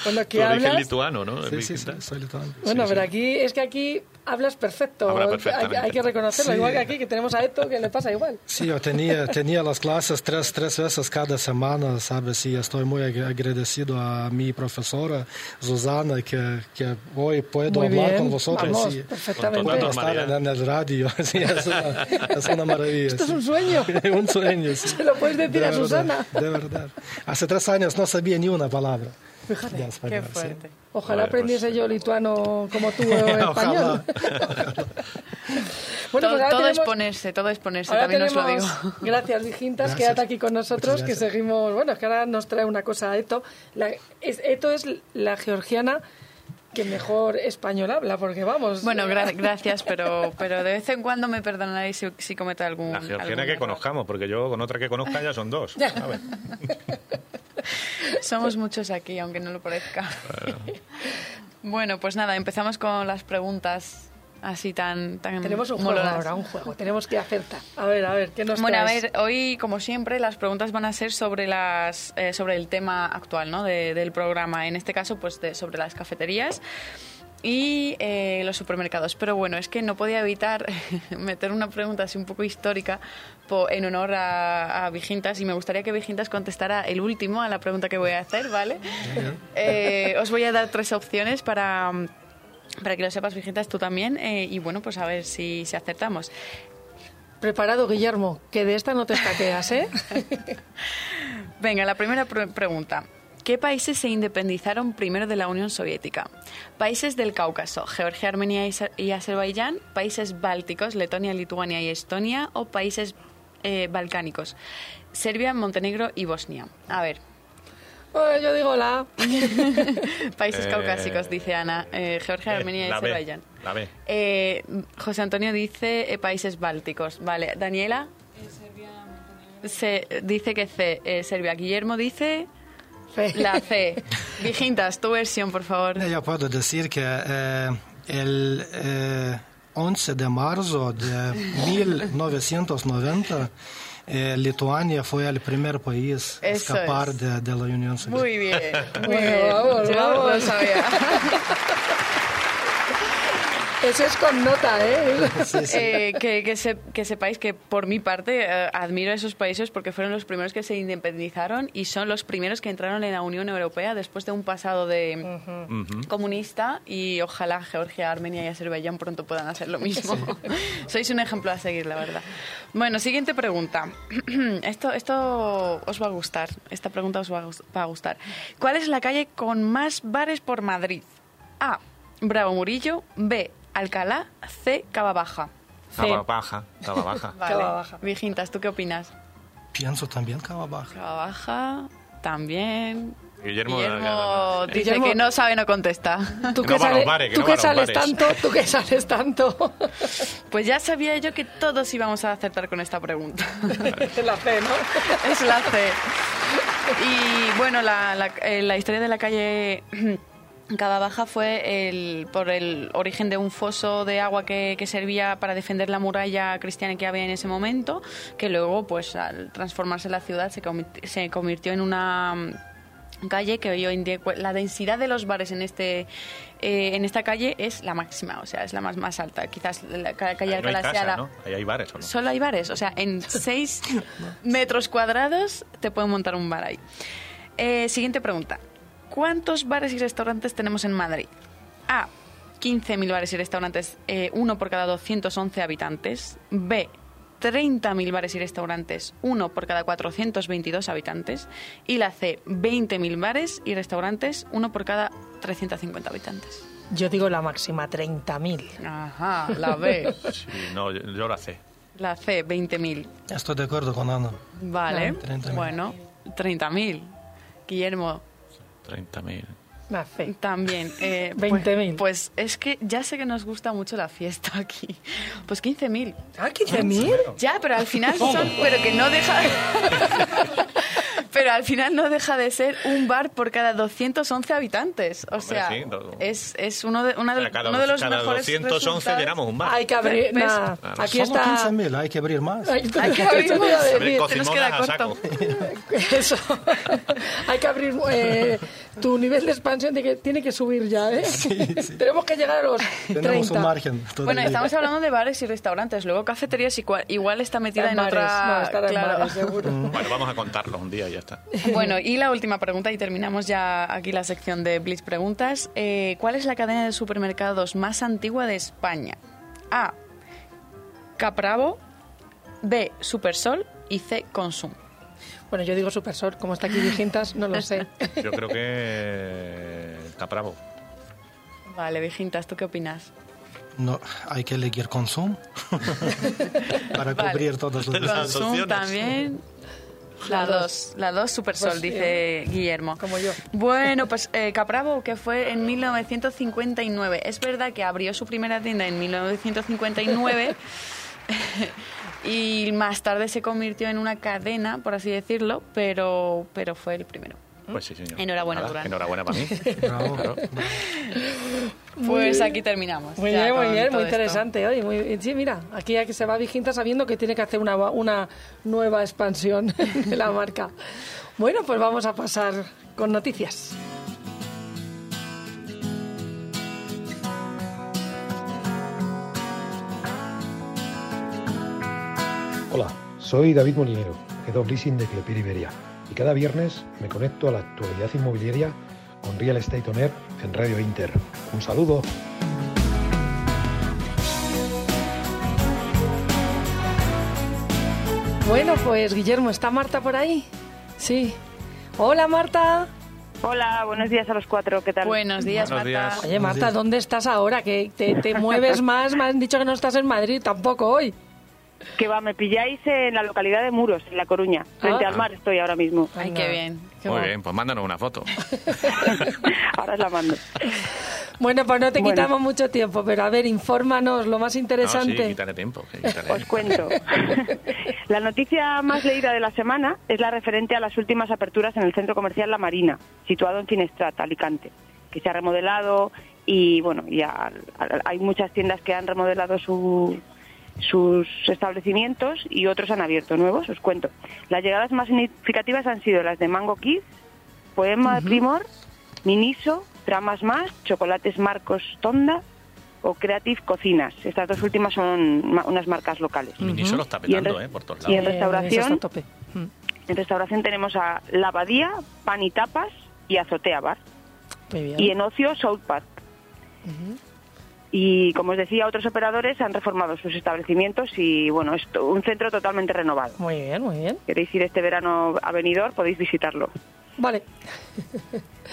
Con lo que Tu origen hablas, lituano, ¿no? Sí, sí, soy lituano. bueno, Sí, pero sí. aquí es que aquí hablas perfecto. Habla hay, hay que reconocerlo, Sí. igual que aquí que tenemos a Eto que le pasa igual. Sí, yo tenía, tenía las clases tres, tres veces cada semana, ¿sabes? Y estoy muy ag- agradecido a mi profesora, Susana, que, que hoy puedo Muy hablar bien, con vosotros. vamos, sí. perfectamente. Con Estar en el radio, sí, es una, es una maravilla. Esto es un sueño. un sueño, sí. Se lo puedes decir De a verdad, Susana. De verdad. Hace tres años no sabía ni una palabra. Fíjate. Qué español, sí. fuerte. Ojalá Vale, pues, aprendiese yo lituano como tú español. Bueno, todo pues todo es tenemos- ponerse, todo es ponerse, Ahora también os lo digo. tenemos- Gracias, Vigintas. Gracias. Quédate aquí con nosotros, que seguimos. Bueno, es que ahora nos trae una cosa Eto. La, es, Eto es la georgiana que mejor español habla, porque vamos. Bueno, gra- gracias, pero, pero de vez en cuando me perdonaréis si, si cometo algún. La georgiana algún que error. conozcamos, porque yo con otra que conozca ya son dos. ¿sabes? Somos muchos aquí, aunque no lo parezca. Bueno, pues nada, empezamos con las preguntas así tan, tan Tenemos un juego molonas. ahora, un juego. Tenemos que acertar. A ver, a ver, ¿qué nos Bueno, a ver, hoy, como siempre, las preguntas van a ser sobre las eh, sobre el tema actual ¿no? de- del programa. En este caso, pues de- sobre las cafeterías y eh, los supermercados. Pero bueno, es que no podía evitar meter una pregunta así un poco histórica po- en honor a, a Vigintas y me gustaría que Vigintas contestara el último a la pregunta que voy a hacer, ¿vale? Eh, os voy a dar tres opciones para, para que lo sepas, Vigintas, tú también. eh, y bueno, pues a ver si, si acertamos. Preparado, Guillermo, que de esta no te escaqueas, ¿eh? Venga, la primera pre- pregunta. ¿Qué países se independizaron primero de la Unión Soviética? Países del Cáucaso, Georgia, Armenia y, Azerbaiyán, países bálticos, Letonia, Lituania y Estonia, o países eh, balcánicos, Serbia, Montenegro y Bosnia. A ver, Bueno, yo digo la países Eh, caucásicos, dice Ana, eh, Georgia, Eh, Armenia y B, Azerbaiyán. la B. Eh, José Antonio dice eh, países bálticos. Vale, Daniela. Se, dice que C, eh, Serbia. Guillermo dice Fe. la C. Vigintas, tu versión, por favor. Yo puedo decir que eh, el eh, 11 de marzo de 1990 eh, Lituania fue el primer país a escapar es. de, de la Unión Soviética. Muy bien, muy bien. vamos, Yo vamos. lo sabía. Eso es con nota, ¿eh? Eh, que, que, se- que sepáis que por mi parte eh, admiro a esos países porque fueron los primeros que se independizaron y son los primeros que entraron en la Unión Europea después de un pasado de comunista y ojalá Georgia, Armenia y Azerbaiyán pronto puedan hacer lo mismo. Sois un ejemplo a seguir, la verdad. Bueno, siguiente pregunta. esto, esto os va a gustar. Esta pregunta os va a gus- va a gustar. ¿Cuál es la calle con más bares por Madrid? A. Bravo Murillo. B. Alcalá. C. Cava Baja. Cava baja, cava baja. Vale. Cava Baja. Vigintas, ¿tú qué opinas? Pienso también Cava Baja. Cava Baja. También. Guillermo, Guillermo dice Guillermo- que no sabe, no contesta. Tú Que que, no va a los sale- bares, que tú no que va a los sales tanto, tú que sales tanto. Pues ya sabía yo que todos íbamos a acertar con esta pregunta. Te la fe, ¿no? es la C. Y bueno, la, la- eh, la historia de la calle Cava Baja fue el, por el origen de un foso de agua que, que servía para defender la muralla cristiana que había en ese momento, que luego, pues al transformarse la ciudad, se, convirtió en una mm, calle que hoy en día la densidad de los bares en este eh, en esta calle es la máxima, o sea, es la más más alta. Quizás la ca- calle Ahí no hay Alcalá sea la, ¿no? Ahí hay bares, ¿o no? Solo hay bares, o sea, en 6 metros cuadrados te pueden montar un bar ahí. Eh, siguiente pregunta. ¿Cuántos bares y restaurantes tenemos en Madrid? A. 15.000 bares y restaurantes, eh, uno por cada 211 habitantes. B. 30.000 bares y restaurantes, uno por cada 422 habitantes. Y la C. 20.000 bares y restaurantes, uno por cada 350 habitantes. Yo digo la máxima, 30.000. Ajá, la B. Sí, no, yo, yo la sé. La C, 20.000. Estoy de acuerdo con Ana. Vale. Ah, 30.000. Bueno, 30.000. Guillermo, 30.000. La fe. también. Eh, 20.000. Pues, pues es que ya sé que nos gusta mucho la fiesta aquí. Pues 15.000. Ah, 15.000. Ya, pero al final son... Pero que no deja... Pero al final no deja de ser un bar por cada 211 habitantes. O sea, sí, no- es, es uno de, una de- O sea, cada, uno de los cada mejores 211 resultados. llenamos un bar. Hay que abrir. Claro. Aquí está. 15.000, hay que abrir más. Hay, Hay que abrir más. nos queda corto. Eso. Hay que abrir. eh, tu nivel de expansión de que tiene que subir ya, ¿eh? Tenemos que llegar a los Tenemos 30. un margen. Bueno, estamos hablando de bares y restaurantes. Luego cafeterías igual, igual está metida En en, bares, otra... no, estará en claro. bares, seguro. Bueno, vamos a contarlos un día ya está. Bueno, y la última pregunta, y terminamos ya aquí la sección de Blitz Preguntas. Eh, ¿Cuál es la cadena de supermercados más antigua de España? A. Capravo. B. Supersol. Y C. Consum. Bueno, yo digo Supersol, como está aquí Vigintas, no lo sé. Yo creo que Capravo. Vale, Vigintas, ¿tú qué opinas? No, hay que elegir consumo para Vale. cubrir todos los Las Consum opciones. también. La 2, la 2 Supersol, Pues sí, dice Guillermo. Como yo. Bueno, pues eh, Capravo, que fue en 1959. Es verdad que abrió su primera tienda en 1959 y más tarde se convirtió en una cadena, por así decirlo, pero, pero fue el primero. Pues sí, señor. Enhorabuena, Nada, Durán. Enhorabuena para mí. Bravo. Claro. Pues aquí terminamos. Muy ya bien, muy bien, muy interesante. Oye, muy, sí, mira, aquí que se va Viginta sabiendo que tiene que hacer una, una nueva expansión de la marca. Bueno, pues vamos a pasar con noticias. Hola, soy David Molinero, Head of Leasing de Clepier Iberia, y cada viernes me conecto a la actualidad inmobiliaria con Real Estate On Air en Radio Inter. Un saludo. Bueno, pues Guillermo, ¿está Marta por ahí? Sí. Hola, Marta. Hola, buenos días a los cuatro, ¿qué tal? Buenos días, Buenos Marta. días. Oye, Marta, ¿dónde estás ahora? Que te, te mueves más. Me han dicho que no estás en Madrid tampoco hoy. Que va, me pilláis en la localidad de Muros, en La Coruña. Frente Ah. al mar estoy ahora mismo. Ay, Anda. qué bien. Qué Muy bien, pues mándanos una foto. ahora os la mando. Bueno, pues no te Bueno. quitamos mucho tiempo, pero a ver, infórmanos lo más No, sí, interesante. quítale tiempo. quítale. Os cuento. la noticia más leída de la semana es la referente a las últimas aperturas en el centro comercial La Marina, situado en Finestrat, Alicante, que se ha remodelado y, bueno, ya hay muchas tiendas que han remodelado su- sus establecimientos y otros han abierto nuevos, os cuento. Las llegadas más significativas han sido las de Mango Kids, Poema Primor, Miniso, Tramas Más, Chocolates Marcos Tonda o Creative Cocinas. Estas dos últimas son ma- unas marcas locales. Miniso lo está petando, ¿eh? Por todos y en lados. Eh, restauración- tope. Mm. En restauración tenemos a La Abadía, Pan y Tapas y Azotea Bar. Muy bien. Y en ocio, South Park. Y como os decía, otros operadores han reformado sus establecimientos y bueno, es un centro totalmente renovado. Muy bien, muy bien. Queréis ir este verano a Benidorm, podéis visitarlo. Vale.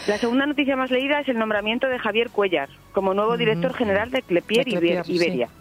La segunda noticia más leída es el nombramiento de Javier Cuellar como nuevo director general de Clepier, De Clepier, Iber- Iberia. sí.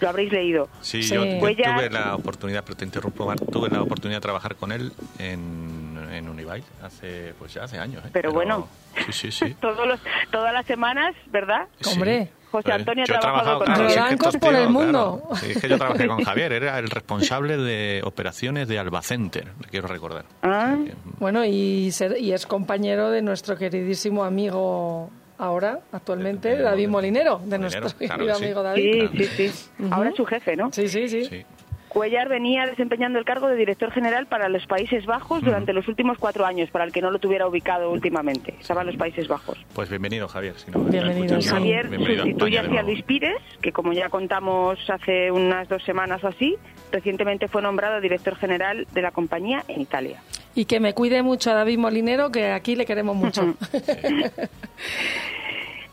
Lo habréis leído. Sí, Sí. yo, yo tuve la oportunidad, pero te interrumpo, Mar, tuve la oportunidad de trabajar con él en, en Unibail hace, pues ya hace años. ¿eh? Pero bueno. Sí, sí, sí. Todos los, todas las semanas, ¿verdad? Sí. Hombre. José Antonio ha yo he trabajado con claro, estos por el mundo. claro, sí, es que yo trabajé con Javier, era el responsable de operaciones de Albacenter, le quiero recordar. Ah. Sí, Bueno, y, ser- y es compañero de nuestro queridísimo amigo ahora, actualmente, De- de- David Molinero, de Molinero, nuestro claro querido que sí. amigo David. Sí, sí, sí. Ahora es su jefe, ¿no? Sí, sí, sí. sí. Cuellar venía desempeñando el cargo de director general para los Países Bajos durante los últimos cuatro años, para el que no lo tuviera ubicado últimamente. Estaba en los Países Bajos. Pues bienvenido, Javier. Si no Bienvenido, sí. Javier bienvenido a sustituye España de así a nuevo. Luis Pires, que como ya contamos hace unas dos semanas o así, recientemente fue nombrado director general de la compañía en Italia. Y que me cuide mucho a David Molinero, que aquí le queremos mucho.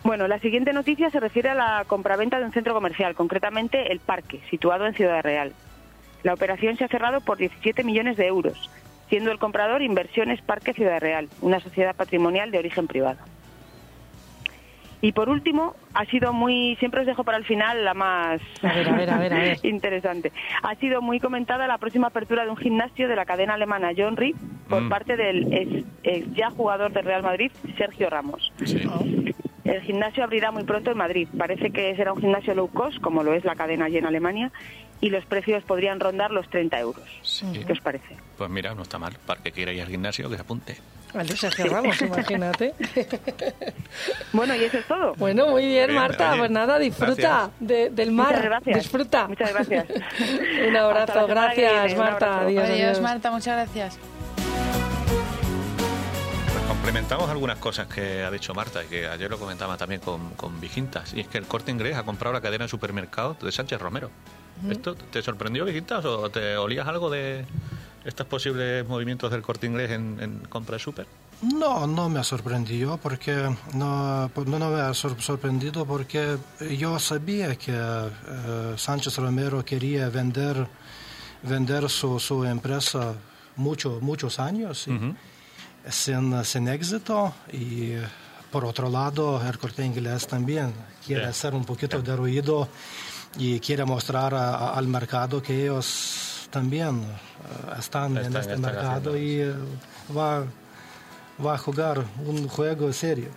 Bueno, la siguiente noticia se refiere a la compraventa de un centro comercial, concretamente el Parque, situado en Ciudad Real. La operación se ha cerrado por 17 millones de euros, siendo el comprador Inversiones Parque Ciudad Real, una sociedad patrimonial de origen privado. Y por último, ha sido muy, siempre os dejo para el final la más interesante. Ha sido muy comentada la próxima apertura de un gimnasio de la cadena alemana John Reed por mm. parte del ya jugador del Real Madrid, Sergio Ramos. El gimnasio abrirá muy pronto en Madrid. Parece que será un gimnasio low cost, como lo es la cadena allí en Alemania, y los precios podrían rondar los 30 euros. ¿Qué os parece? Pues mira, no está mal. Para que quiera ir al gimnasio, que se apunte. Vale, Sergio Ramos, imagínate. bueno, y eso es todo. Bueno, muy bien, Marta. pues nada, disfruta del mar. Muchas gracias. Disfruta. Muchas gracias. un abrazo. Gracias, Marta. Adiós, adiós, Marta. Muchas gracias. Pues complementamos algunas cosas que ha dicho Marta y que ayer lo comentaba también con, con Vigintas. Y es que el Corte Inglés ha comprado la cadena de supermercados de Sánchez Romero. ¿Esto te sorprendió, Vigintas, o te olías algo de, estos posibles movimientos del corte inglés en, compra de super? No, no me ha sorprendido porque no, no me ha sorprendido porque yo sabía que eh, Sánchez Romero quería vender, vender su, su empresa mucho, muchos años sin, sin, éxito y por otro lado el corte inglés también quiere hacer un poquito de ruido y quiere mostrar al mercado que ellos también eh, están, en este mercado y eh, va, va a jugar un juego serio.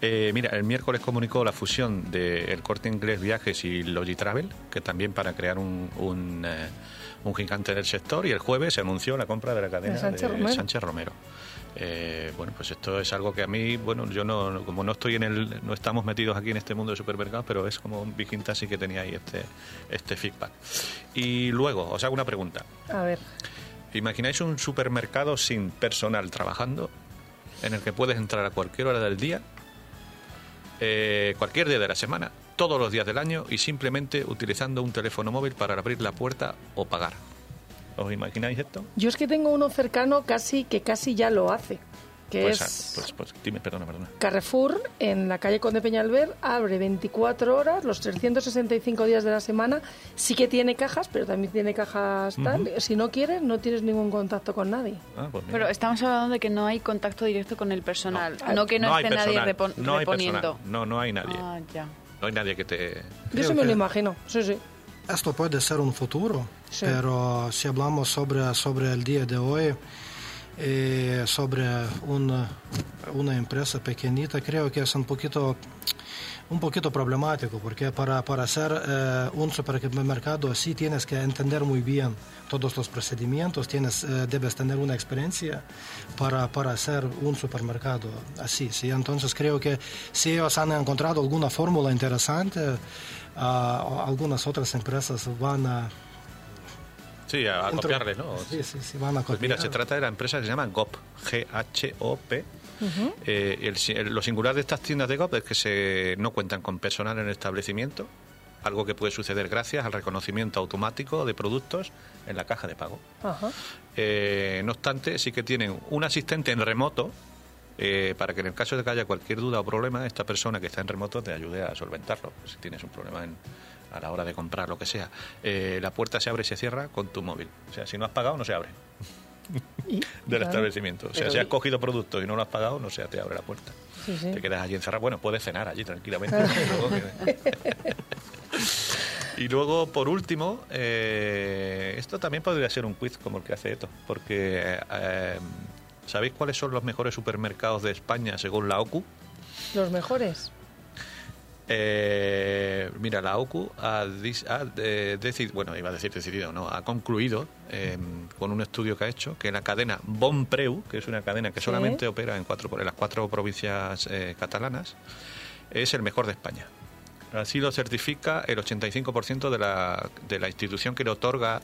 Eh, mira, el miércoles comunicó la fusión del El Corte Inglés Viajes y Logitravel, que también para crear un, un, un, gigante del sector, y el jueves se anunció la compra de la cadena de Sánchez Romero. Eh, bueno, pues esto es algo que a mí, bueno, yo no, como no estoy en el, no estamos metidos aquí en este mundo de supermercados, pero es como un Viginta sí que tenía ahí este, este feedback. Y luego, os hago una pregunta. A ver. ¿Imagináis un supermercado sin personal trabajando, en el que puedes entrar a cualquier hora del día, eh, cualquier día de la semana, todos los días del año y simplemente utilizando un teléfono móvil para abrir la puerta o pagar? ¿Os imagináis esto? Yo es que tengo uno cercano casi que casi ya lo hace. Que pues, es pues, pues, dime, perdona, perdona. Carrefour, en la calle Conde Peñalver, abre 24 horas, los 365 días de la semana. Sí que tiene cajas, pero también tiene cajas tal. Si no quieres, no tienes ningún contacto con nadie. Ah, pues pero estamos hablando de que no hay contacto directo con el personal, no, que no, esté nadie no reponiendo. no, no hay nadie. Ah, ya. No hay nadie que te... Yo se me lo imagino, sí, sí. Esto puede ser un futuro, pero si hablamos sobre, sobre el día de hoy, eh, sobre una, una, empresa pequeñita, creo que es un poquito, un poquito problemático, porque para, para hacer eh, un supermercado así tienes que entender muy bien todos los procedimientos, tienes, eh, debes tener una experiencia para, para hacer un supermercado así. ¿sí? Entonces creo que si ellos han encontrado alguna fórmula interesante, algunas otras empresas van a... Sí, a, copiarle, ¿no? Sí, sí, sí, van a copiar. Pues mira, se trata de la empresa que se llama GOP, G-H-O-P. Eh, lo singular de estas tiendas de GOP es que se, no cuentan con personal en el establecimiento, algo que puede suceder gracias al reconocimiento automático de productos en la caja de pago. Eh, no obstante, sí que tienen un asistente en remoto eh, para que en el caso de que haya cualquier duda o problema, esta persona que está en remoto te ayude a solventarlo. Si tienes un problema a la hora de comprar lo que sea, eh, la puerta se abre y se cierra con tu móvil. O sea, si no has pagado, no se abre. del establecimiento. O sea, si has cogido productos y no lo has pagado, no se te abre la puerta. Te quedas allí encerrado. Bueno, puedes cenar allí tranquilamente. y luego, por último, eh, esto también podría ser un quiz como el que hace Eto, porque ¿Sabéis cuáles son los mejores supermercados de España según la OCU? ¿Los mejores? Eh, mira, la OCU ha, decidido, bueno, iba a decir decidido, no, ha concluido em, con un estudio que ha hecho que la cadena Bonpreu, que es una cadena que solamente opera en, cuatro, en las cuatro provincias eh, catalanas, es el mejor de España. Así lo certifica el 85% de la, de la institución que le otorga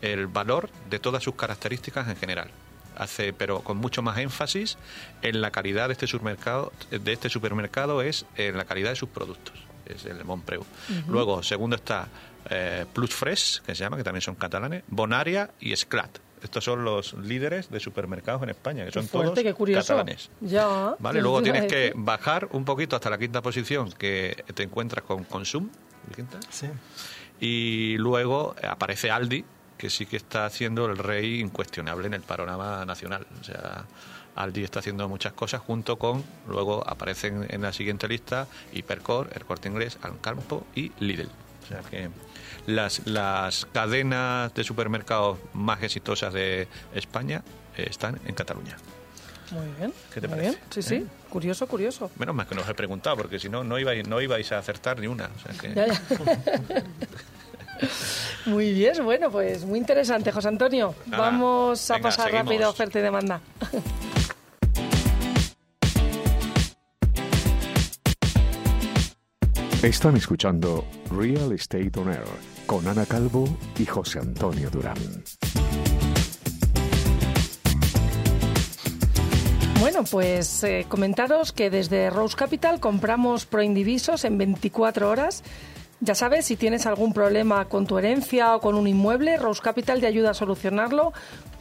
el valor de todas sus características en general hace, pero con mucho más énfasis en la calidad de este supermercado, de este supermercado es en la calidad de sus productos, es el Montpreu. Luego, segundo está eh, Plus Fresh, que se llama, que también son catalanes, Bonaria y Sclat. estos son los líderes de supermercados en España, que son fuerte, todos curioso. catalanes. Ya. Vale, luego tienes que bajar un poquito hasta la quinta posición, que te encuentras con Consum, quinta, Sí. y luego aparece Aldi, que sí que está haciendo el rey incuestionable en el panorama nacional. O sea, Aldi está haciendo muchas cosas junto con, luego aparecen en la siguiente lista Hipercor, El Corte Inglés, Alcampo y Lidl. O sea que las, las cadenas de supermercados más exitosas de España eh, están en Cataluña. Muy bien. ¿Qué te muy parece? bien. Sí, sí. ¿Eh? Curioso, curioso. Menos mal que no os he preguntado, porque si no, no ibais, no ibais a acertar ni una. O sea que- Ya, ya. Muy bien, bueno, pues muy interesante, José Antonio. Nada, Vamos a venga, pasar seguimos. rápido a oferta y demanda. Están escuchando Real Estate On Air con Ana Calvo y José Antonio Durán. Bueno, pues eh, comentaros que desde Rose Capital compramos Proindivisos en 24 horas. Ya sabes, si tienes algún problema con tu herencia o con un inmueble, Rose Capital te ayuda a solucionarlo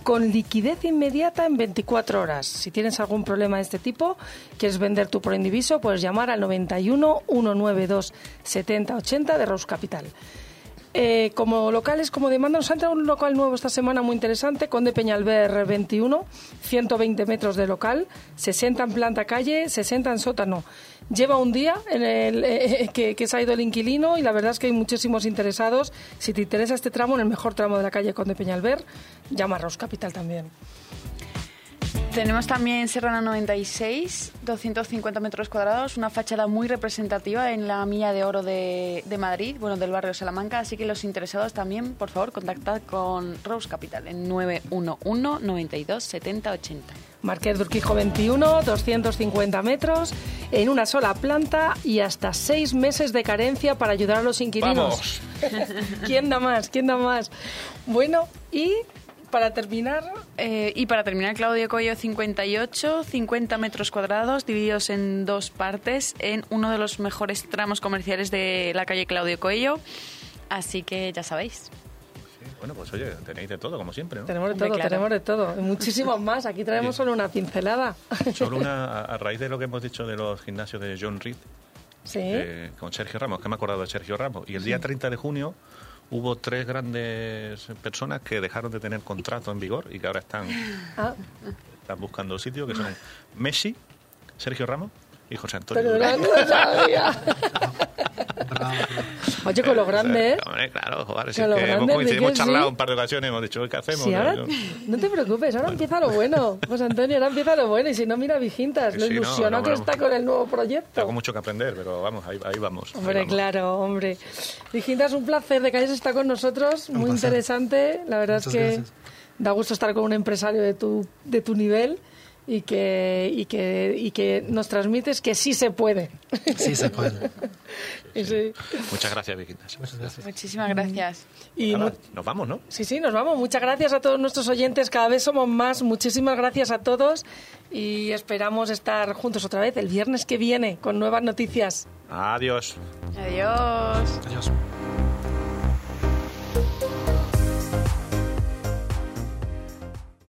con liquidez inmediata en 24 horas. Si tienes algún problema de este tipo, quieres vender tu Proindiviso, puedes llamar al 91 192 70 80 de Rose Capital. Eh, como locales, como demanda, nos ha entrado un local nuevo esta semana muy interesante, Conde Peñalver 21, 120 metros de local, 60 en planta calle, 60 en sótano. Lleva un día en el, eh, que, que se ha ido el inquilino y la verdad es que hay muchísimos interesados. Si te interesa este tramo, en el mejor tramo de la calle Conde Peñalver, llama a Capital también. Tenemos también Serrano 96, 250 metros cuadrados, una fachada muy representativa en la Milla de Oro de, de Madrid, bueno, del barrio Salamanca. Así que los interesados también, por favor, contactad con Rose Capital en 911 92 70 80. Marqués de Urquijo 21, 250 metros, en una sola planta y hasta seis meses de carencia para ayudar a los inquilinos. ¡Vamos! ¿Quién da más? ¿Quién da más? Bueno, y para terminar, Eh, y para terminar, Claudio Coello 58, 50 metros cuadrados divididos en dos partes en uno de los mejores tramos comerciales de la calle Claudio Coello. Así que ya sabéis. Bueno, pues oye, tenéis de todo, como siempre, ¿no? tenemos de todo, claro. tenemos de todo. Muchísimos más. Aquí traemos solo una pincelada. Solo una, a a raíz de lo que hemos dicho de los gimnasios de John Reed, Sí. eh, con Sergio Ramos, que me he acordado de Sergio Ramos. Y el día 30 de junio hubo tres grandes personas que dejaron de tener contrato en vigor y que ahora están, Ah, están buscando sitio, que son Messi, Sergio Ramos y José Antonio. pero Durán. no lo sabía. Oye, con lo grande, ¿eh? Hombre, claro, joder, si Con es lo que hemos, coincidido, hemos ¿de que charlado sí? un par de ocasiones, hemos dicho, ¿qué hacemos? Sí, ahora, Yo- no te preocupes, ahora empieza lo bueno. José Antonio, ahora empieza lo bueno. Y si no, mira Vigintas, lo sí, no, ilusionado no, que bueno. está con el nuevo proyecto. Tengo mucho que aprender, pero vamos, ahí, ahí vamos. ahí Hombre, vamos. claro, hombre. Vigintas, un placer de que hayas estado con nosotros. Un Muy placer. interesante. La verdad Muchas es que gracias. da gusto estar con un empresario de tu, de tu nivel y que, y, que, y que nos transmites que sí se puede. Sí, se puede. Sí. Muchas gracias, Viquitas. Muchas gracias. Muchísimas gracias. Y Ahora, mu- nos vamos, ¿no? Sí, sí, nos vamos. Muchas gracias a todos nuestros oyentes. Cada vez somos más. Muchísimas gracias a todos y esperamos estar juntos otra vez el viernes que viene con nuevas noticias. Adiós. Adiós. Adiós.